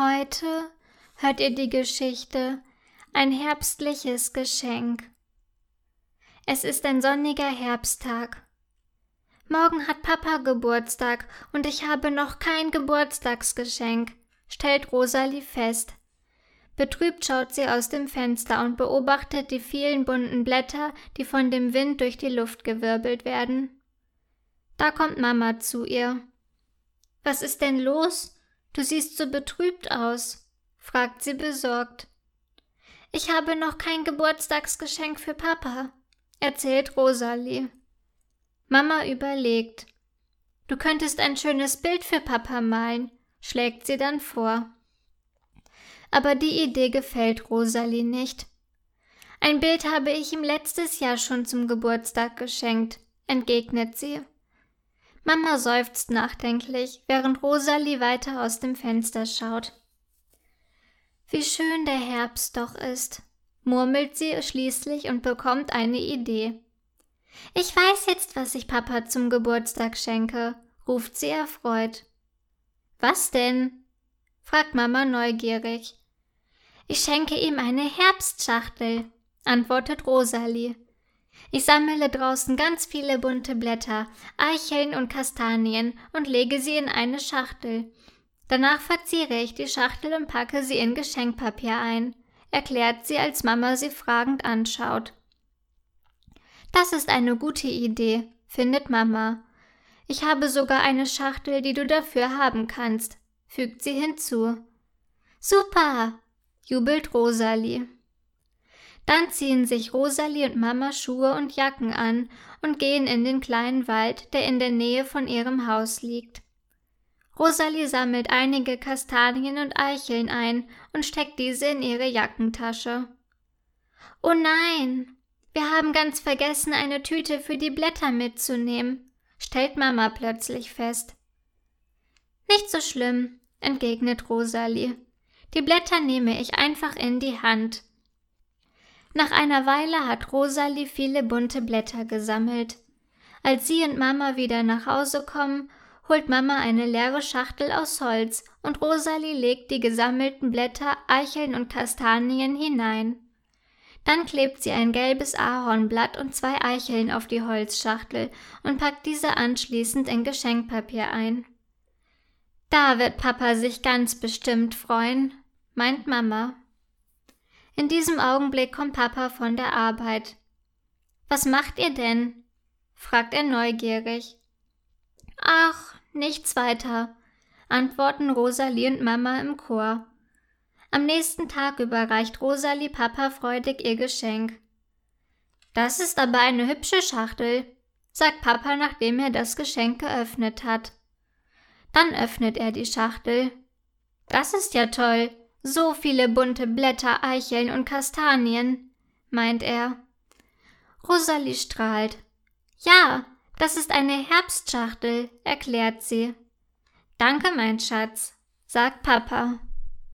Heute hört ihr die Geschichte Ein herbstliches Geschenk. Es ist ein sonniger Herbsttag. Morgen hat Papa Geburtstag und ich habe noch kein Geburtstagsgeschenk, stellt Rosalie fest. Betrübt schaut sie aus dem Fenster und beobachtet die vielen bunten Blätter, die von dem Wind durch die Luft gewirbelt werden. Da kommt Mama zu ihr. Was ist denn los? Du siehst so betrübt aus, fragt sie besorgt. Ich habe noch kein Geburtstagsgeschenk für Papa, erzählt Rosalie. Mama überlegt. Du könntest ein schönes Bild für Papa malen, schlägt sie dann vor. Aber die Idee gefällt Rosalie nicht. Ein Bild habe ich ihm letztes Jahr schon zum Geburtstag geschenkt, entgegnet sie. Mama seufzt nachdenklich, während Rosalie weiter aus dem Fenster schaut. Wie schön der Herbst doch ist, murmelt sie schließlich und bekommt eine Idee. Ich weiß jetzt, was ich Papa zum Geburtstag schenke, ruft sie erfreut. Was denn? fragt Mama neugierig. Ich schenke ihm eine Herbstschachtel, antwortet Rosalie. Ich sammle draußen ganz viele bunte Blätter, Eicheln und Kastanien und lege sie in eine Schachtel. Danach verziere ich die Schachtel und packe sie in Geschenkpapier ein, erklärt sie, als Mama sie fragend anschaut. Das ist eine gute Idee, findet Mama. Ich habe sogar eine Schachtel, die du dafür haben kannst, fügt sie hinzu. Super, jubelt Rosalie. Dann ziehen sich Rosalie und Mama Schuhe und Jacken an und gehen in den kleinen Wald, der in der Nähe von ihrem Haus liegt. Rosalie sammelt einige Kastanien und Eicheln ein und steckt diese in ihre Jackentasche. Oh nein, wir haben ganz vergessen, eine Tüte für die Blätter mitzunehmen, stellt Mama plötzlich fest. Nicht so schlimm, entgegnet Rosalie. Die Blätter nehme ich einfach in die Hand. Nach einer Weile hat Rosalie viele bunte Blätter gesammelt. Als sie und Mama wieder nach Hause kommen, holt Mama eine leere Schachtel aus Holz und Rosalie legt die gesammelten Blätter, Eicheln und Kastanien hinein. Dann klebt sie ein gelbes Ahornblatt und zwei Eicheln auf die Holzschachtel und packt diese anschließend in Geschenkpapier ein. Da wird Papa sich ganz bestimmt freuen, meint Mama. In diesem Augenblick kommt Papa von der Arbeit. Was macht ihr denn? fragt er neugierig. Ach, nichts weiter, antworten Rosalie und Mama im Chor. Am nächsten Tag überreicht Rosalie Papa freudig ihr Geschenk. Das ist aber eine hübsche Schachtel, sagt Papa, nachdem er das Geschenk geöffnet hat. Dann öffnet er die Schachtel. Das ist ja toll, so viele bunte Blätter, Eicheln und Kastanien, meint er. Rosalie strahlt. Ja, das ist eine Herbstschachtel, erklärt sie. Danke, mein Schatz, sagt Papa.